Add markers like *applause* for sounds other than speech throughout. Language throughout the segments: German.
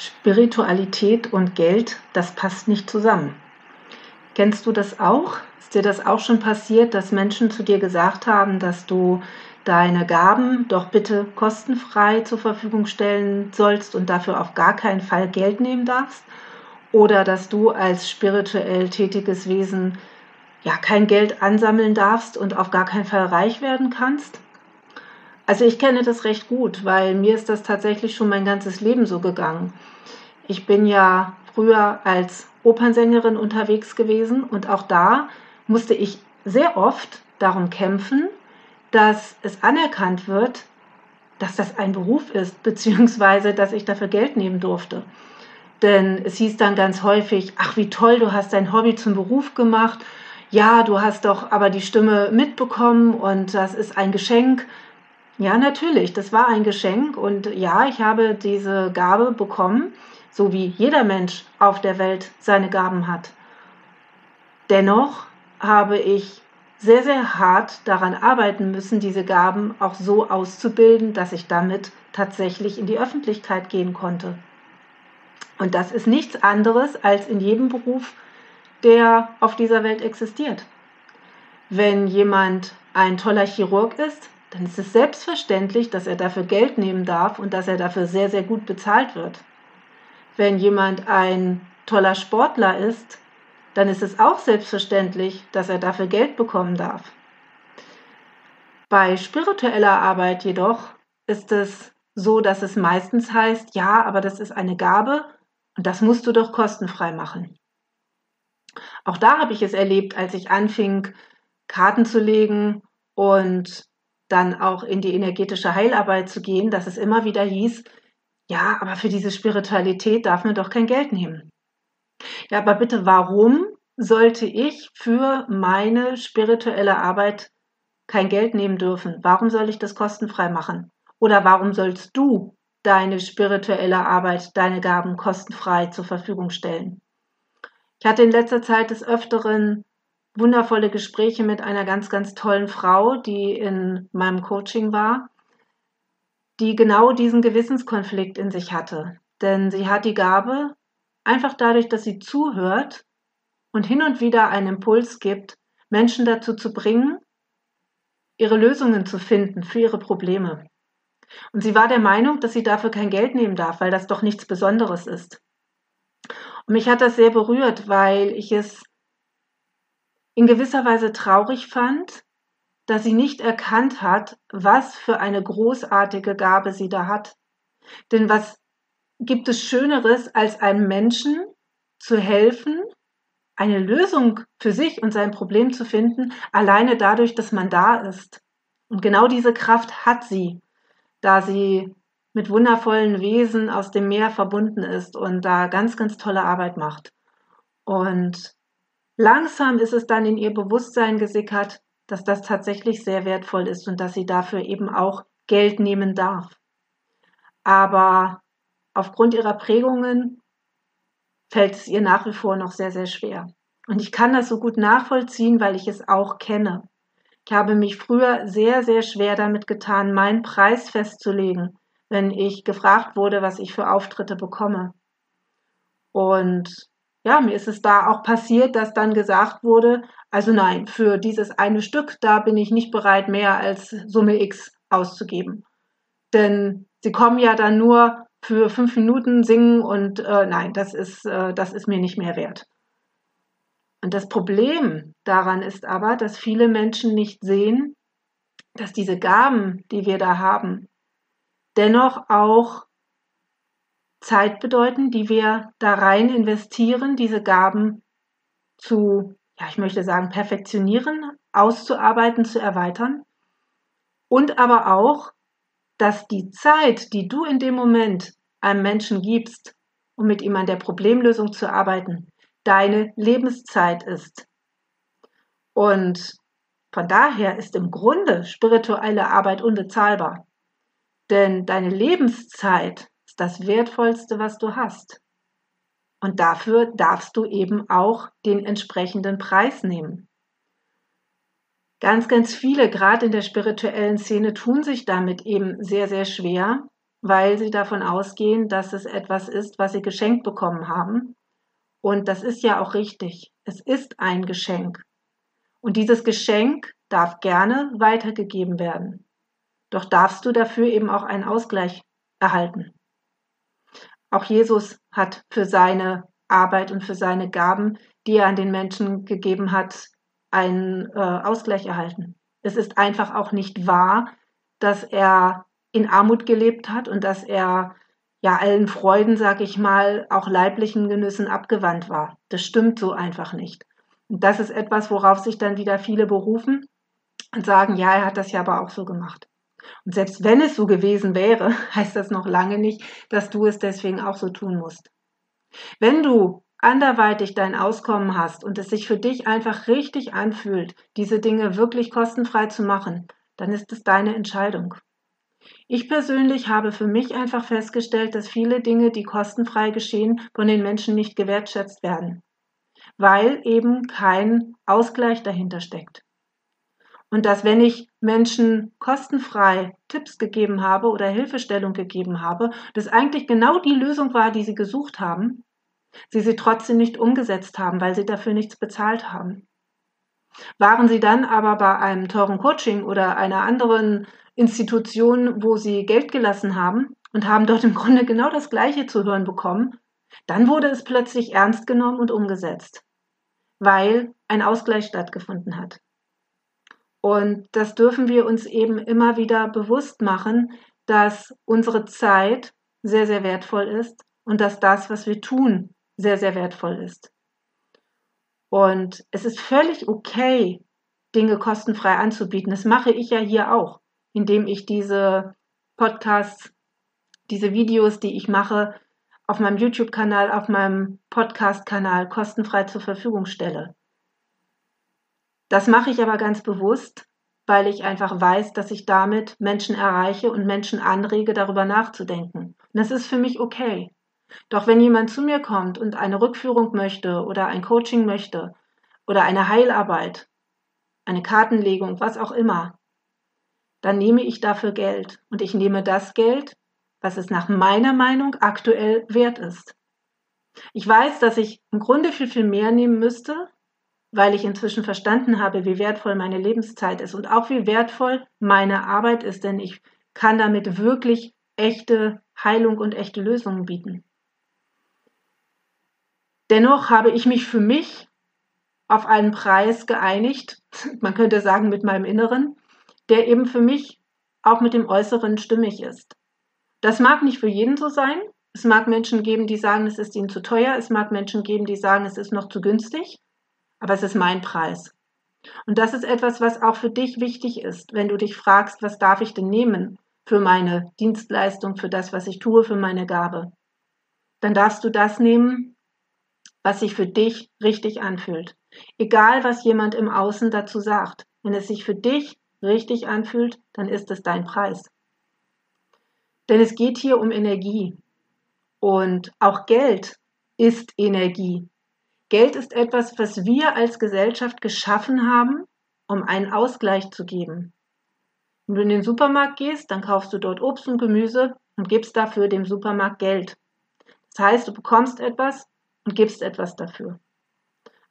Spiritualität und Geld, das passt nicht zusammen. Kennst du das auch? Ist dir das auch schon passiert, dass Menschen zu dir gesagt haben, dass du deine Gaben doch bitte kostenfrei zur Verfügung stellen sollst und dafür auf gar keinen Fall Geld nehmen darfst? Oder dass du als spirituell tätiges Wesen ja kein Geld ansammeln darfst und auf gar keinen Fall reich werden kannst? Also ich kenne das recht gut, weil mir ist das tatsächlich schon mein ganzes Leben so gegangen. Ich bin ja früher als Opernsängerin unterwegs gewesen und auch da musste ich sehr oft darum kämpfen, dass es anerkannt wird, dass das ein Beruf ist, *laughs* beziehungsweise dass ich dafür Geld nehmen durfte. Denn es hieß dann ganz häufig, ach wie toll, du hast dein Hobby zum Beruf gemacht. Ja, du hast doch aber die Stimme mitbekommen und das ist ein Geschenk. Ja, natürlich, das war ein Geschenk und ja, ich habe diese Gabe bekommen, so wie jeder Mensch auf der Welt seine Gaben hat. Dennoch habe ich sehr, sehr hart daran arbeiten müssen, diese Gaben auch so auszubilden, dass ich damit tatsächlich in die Öffentlichkeit gehen konnte. Und das ist nichts anderes als in jedem Beruf, der auf dieser Welt existiert. Wenn jemand ein toller Chirurg ist, dann ist es selbstverständlich, dass er dafür Geld nehmen darf und dass er dafür sehr, sehr gut bezahlt wird. Wenn jemand ein toller Sportler ist, dann ist es auch selbstverständlich, dass er dafür Geld bekommen darf. Bei spiritueller Arbeit jedoch ist es so, dass es meistens heißt, ja, aber das ist eine Gabe und das musst du doch kostenfrei machen. Auch da habe ich es erlebt, als ich anfing, Karten zu legen und dann auch in die energetische Heilarbeit zu gehen, dass es immer wieder hieß, ja, aber für diese Spiritualität darf man doch kein Geld nehmen. Ja, aber bitte, warum sollte ich für meine spirituelle Arbeit kein Geld nehmen dürfen? Warum soll ich das kostenfrei machen? Oder warum sollst du deine spirituelle Arbeit, deine Gaben kostenfrei zur Verfügung stellen? Ich hatte in letzter Zeit des Öfteren wundervolle Gespräche mit einer ganz, ganz tollen Frau, die in meinem Coaching war, die genau diesen Gewissenskonflikt in sich hatte. Denn sie hat die Gabe, einfach dadurch, dass sie zuhört und hin und wieder einen Impuls gibt, Menschen dazu zu bringen, ihre Lösungen zu finden für ihre Probleme. Und sie war der Meinung, dass sie dafür kein Geld nehmen darf, weil das doch nichts Besonderes ist. Und mich hat das sehr berührt, weil ich es in gewisser Weise traurig fand, dass sie nicht erkannt hat, was für eine großartige Gabe sie da hat. Denn was gibt es Schöneres, als einem Menschen zu helfen, eine Lösung für sich und sein Problem zu finden, alleine dadurch, dass man da ist. Und genau diese Kraft hat sie, da sie mit wundervollen Wesen aus dem Meer verbunden ist und da ganz, ganz tolle Arbeit macht. Und Langsam ist es dann in ihr Bewusstsein gesickert, dass das tatsächlich sehr wertvoll ist und dass sie dafür eben auch Geld nehmen darf. Aber aufgrund ihrer Prägungen fällt es ihr nach wie vor noch sehr, sehr schwer. Und ich kann das so gut nachvollziehen, weil ich es auch kenne. Ich habe mich früher sehr, sehr schwer damit getan, meinen Preis festzulegen, wenn ich gefragt wurde, was ich für Auftritte bekomme. Und ja, mir ist es da auch passiert, dass dann gesagt wurde, also nein, für dieses eine Stück, da bin ich nicht bereit, mehr als Summe X auszugeben. Denn sie kommen ja dann nur für fünf Minuten singen und äh, nein, das ist, äh, das ist mir nicht mehr wert. Und das Problem daran ist aber, dass viele Menschen nicht sehen, dass diese Gaben, die wir da haben, dennoch auch Zeit bedeuten, die wir da rein investieren, diese Gaben zu, ja, ich möchte sagen, perfektionieren, auszuarbeiten, zu erweitern. Und aber auch, dass die Zeit, die du in dem Moment einem Menschen gibst, um mit ihm an der Problemlösung zu arbeiten, deine Lebenszeit ist. Und von daher ist im Grunde spirituelle Arbeit unbezahlbar. Denn deine Lebenszeit das Wertvollste, was du hast. Und dafür darfst du eben auch den entsprechenden Preis nehmen. Ganz, ganz viele, gerade in der spirituellen Szene, tun sich damit eben sehr, sehr schwer, weil sie davon ausgehen, dass es etwas ist, was sie geschenkt bekommen haben. Und das ist ja auch richtig. Es ist ein Geschenk. Und dieses Geschenk darf gerne weitergegeben werden. Doch darfst du dafür eben auch einen Ausgleich erhalten. Auch Jesus hat für seine Arbeit und für seine Gaben, die er an den Menschen gegeben hat, einen äh, Ausgleich erhalten. Es ist einfach auch nicht wahr, dass er in Armut gelebt hat und dass er ja allen Freuden, sag ich mal, auch leiblichen Genüssen abgewandt war. Das stimmt so einfach nicht. Und das ist etwas, worauf sich dann wieder viele berufen und sagen, ja, er hat das ja aber auch so gemacht. Und selbst wenn es so gewesen wäre, *laughs* heißt das noch lange nicht, dass du es deswegen auch so tun musst. Wenn du anderweitig dein Auskommen hast und es sich für dich einfach richtig anfühlt, diese Dinge wirklich kostenfrei zu machen, dann ist es deine Entscheidung. Ich persönlich habe für mich einfach festgestellt, dass viele Dinge, die kostenfrei geschehen, von den Menschen nicht gewertschätzt werden, weil eben kein Ausgleich dahinter steckt. Und dass wenn ich Menschen kostenfrei Tipps gegeben habe oder Hilfestellung gegeben habe, das eigentlich genau die Lösung war, die sie gesucht haben, sie sie trotzdem nicht umgesetzt haben, weil sie dafür nichts bezahlt haben. Waren sie dann aber bei einem teuren Coaching oder einer anderen Institution, wo sie Geld gelassen haben und haben dort im Grunde genau das Gleiche zu hören bekommen, dann wurde es plötzlich ernst genommen und umgesetzt, weil ein Ausgleich stattgefunden hat. Und das dürfen wir uns eben immer wieder bewusst machen, dass unsere Zeit sehr, sehr wertvoll ist und dass das, was wir tun, sehr, sehr wertvoll ist. Und es ist völlig okay, Dinge kostenfrei anzubieten. Das mache ich ja hier auch, indem ich diese Podcasts, diese Videos, die ich mache, auf meinem YouTube-Kanal, auf meinem Podcast-Kanal kostenfrei zur Verfügung stelle. Das mache ich aber ganz bewusst, weil ich einfach weiß, dass ich damit Menschen erreiche und Menschen anrege, darüber nachzudenken. Und das ist für mich okay. Doch wenn jemand zu mir kommt und eine Rückführung möchte oder ein Coaching möchte oder eine Heilarbeit, eine Kartenlegung, was auch immer, dann nehme ich dafür Geld. Und ich nehme das Geld, was es nach meiner Meinung aktuell wert ist. Ich weiß, dass ich im Grunde viel, viel mehr nehmen müsste, weil ich inzwischen verstanden habe, wie wertvoll meine Lebenszeit ist und auch wie wertvoll meine Arbeit ist, denn ich kann damit wirklich echte Heilung und echte Lösungen bieten. Dennoch habe ich mich für mich auf einen Preis geeinigt, *laughs* man könnte sagen mit meinem Inneren, der eben für mich auch mit dem Äußeren stimmig ist. Das mag nicht für jeden so sein. Es mag Menschen geben, die sagen, es ist ihnen zu teuer. Es mag Menschen geben, die sagen, es ist noch zu günstig aber es ist mein Preis. Und das ist etwas, was auch für dich wichtig ist, wenn du dich fragst, was darf ich denn nehmen für meine Dienstleistung, für das, was ich tue, für meine Gabe. Dann darfst du das nehmen, was sich für dich richtig anfühlt. Egal, was jemand im Außen dazu sagt. Wenn es sich für dich richtig anfühlt, dann ist es dein Preis. Denn es geht hier um Energie. Und auch Geld ist Energie. Geld ist etwas, was wir als Gesellschaft geschaffen haben, um einen Ausgleich zu geben. Wenn du in den Supermarkt gehst, dann kaufst du dort Obst und Gemüse und gibst dafür dem Supermarkt Geld. Das heißt, du bekommst etwas und gibst etwas dafür.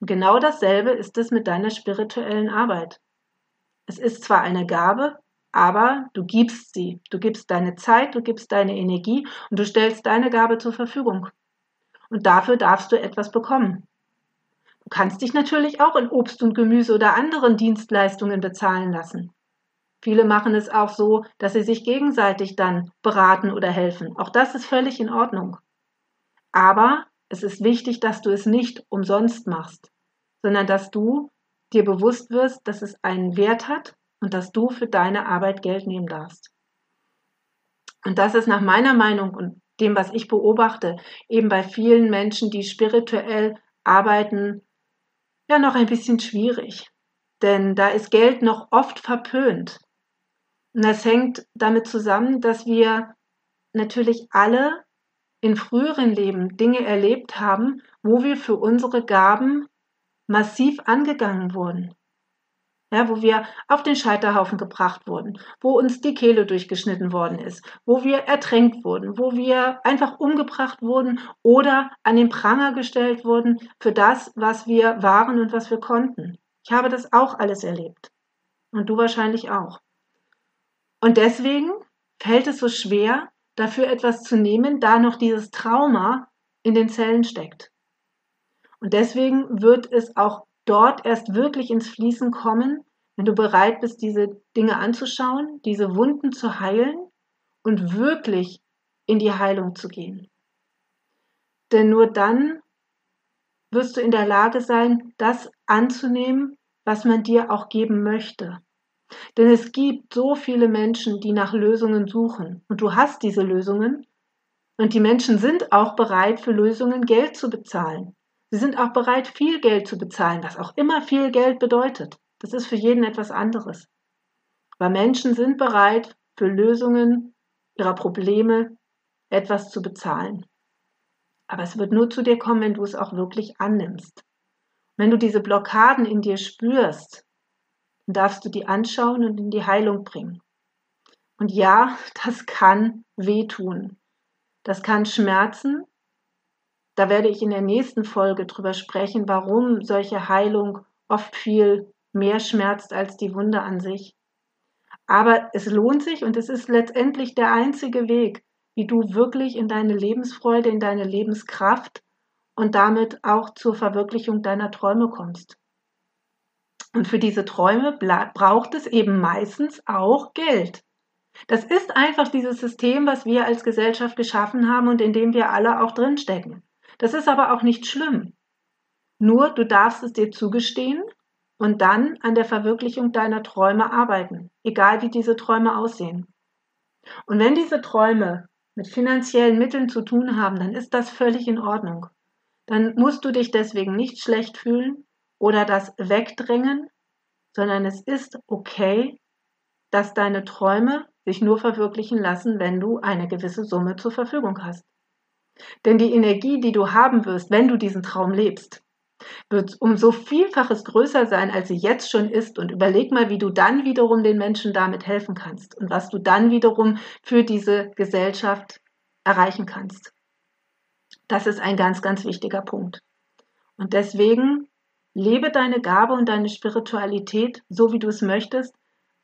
Und genau dasselbe ist es mit deiner spirituellen Arbeit. Es ist zwar eine Gabe, aber du gibst sie. Du gibst deine Zeit, du gibst deine Energie und du stellst deine Gabe zur Verfügung. Und dafür darfst du etwas bekommen. Du kannst dich natürlich auch in Obst und Gemüse oder anderen Dienstleistungen bezahlen lassen. Viele machen es auch so, dass sie sich gegenseitig dann beraten oder helfen. Auch das ist völlig in Ordnung. Aber es ist wichtig, dass du es nicht umsonst machst, sondern dass du dir bewusst wirst, dass es einen Wert hat und dass du für deine Arbeit Geld nehmen darfst. Und das ist nach meiner Meinung und dem, was ich beobachte, eben bei vielen Menschen, die spirituell arbeiten, ja noch ein bisschen schwierig, denn da ist Geld noch oft verpönt. Und das hängt damit zusammen, dass wir natürlich alle in früheren Leben Dinge erlebt haben, wo wir für unsere Gaben massiv angegangen wurden. Ja, wo wir auf den Scheiterhaufen gebracht wurden, wo uns die Kehle durchgeschnitten worden ist, wo wir ertränkt wurden, wo wir einfach umgebracht wurden oder an den Pranger gestellt wurden für das, was wir waren und was wir konnten. Ich habe das auch alles erlebt. Und du wahrscheinlich auch. Und deswegen fällt es so schwer, dafür etwas zu nehmen, da noch dieses Trauma in den Zellen steckt. Und deswegen wird es auch dort erst wirklich ins Fließen kommen, wenn du bereit bist, diese Dinge anzuschauen, diese Wunden zu heilen und wirklich in die Heilung zu gehen. Denn nur dann wirst du in der Lage sein, das anzunehmen, was man dir auch geben möchte. Denn es gibt so viele Menschen, die nach Lösungen suchen. Und du hast diese Lösungen. Und die Menschen sind auch bereit, für Lösungen Geld zu bezahlen. Sie sind auch bereit, viel Geld zu bezahlen, was auch immer viel Geld bedeutet. Das ist für jeden etwas anderes. Aber Menschen sind bereit, für Lösungen ihrer Probleme etwas zu bezahlen. Aber es wird nur zu dir kommen, wenn du es auch wirklich annimmst. Wenn du diese Blockaden in dir spürst, dann darfst du die anschauen und in die Heilung bringen. Und ja, *laughs* das kann wehtun. Das kann schmerzen, da werde ich in der nächsten Folge drüber sprechen, warum solche Heilung oft viel mehr schmerzt als die Wunde an sich. Aber es lohnt sich und es ist letztendlich der einzige Weg, wie du wirklich in deine Lebensfreude, in deine Lebenskraft und damit auch zur Verwirklichung deiner Träume kommst. Und für diese Träume braucht es eben meistens auch Geld. Das ist einfach dieses System, was wir als Gesellschaft geschaffen haben und in dem wir alle auch drinstecken. Das ist aber auch nicht schlimm. Nur du darfst es dir zugestehen und dann an der Verwirklichung deiner Träume arbeiten, egal wie diese Träume aussehen. Und wenn diese Träume mit finanziellen Mitteln zu tun haben, dann ist das völlig in Ordnung. Dann musst du dich deswegen nicht schlecht fühlen oder das wegdrängen, sondern es ist okay, dass deine Träume sich nur verwirklichen lassen, wenn du eine gewisse Summe zur Verfügung hast. Denn die Energie, die du haben wirst, wenn du diesen Traum lebst, wird um so vielfaches größer sein, als sie jetzt schon ist. Und überleg mal, wie du dann wiederum den Menschen damit helfen kannst und was du dann wiederum für diese Gesellschaft erreichen kannst. Das ist ein ganz, ganz wichtiger Punkt. Und deswegen lebe deine Gabe und deine Spiritualität so, wie du es möchtest,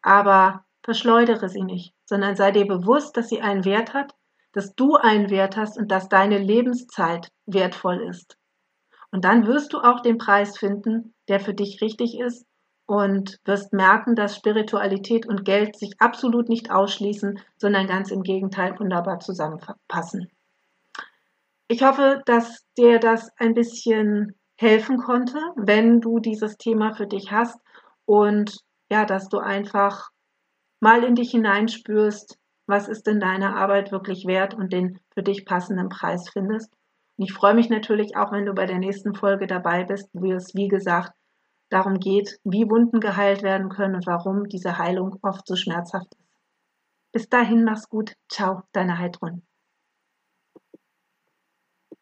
aber verschleudere sie nicht, sondern sei dir bewusst, dass sie einen Wert hat dass du einen Wert hast und dass deine Lebenszeit wertvoll ist. Und dann wirst du auch den Preis finden, der für dich richtig ist und wirst merken, dass Spiritualität und Geld sich absolut nicht ausschließen, sondern ganz im Gegenteil wunderbar zusammenpassen. Ich hoffe, dass dir das ein bisschen helfen konnte, wenn du dieses Thema für dich hast und ja, dass du einfach mal in dich hineinspürst, was ist denn deine Arbeit wirklich wert und den für dich passenden Preis findest. Ich freue mich natürlich auch, wenn du bei der nächsten Folge dabei bist, wo es, wie gesagt, darum geht, wie Wunden geheilt werden können und warum diese Heilung oft so schmerzhaft ist. Bis dahin, mach's gut. Ciao, deine Heidrun.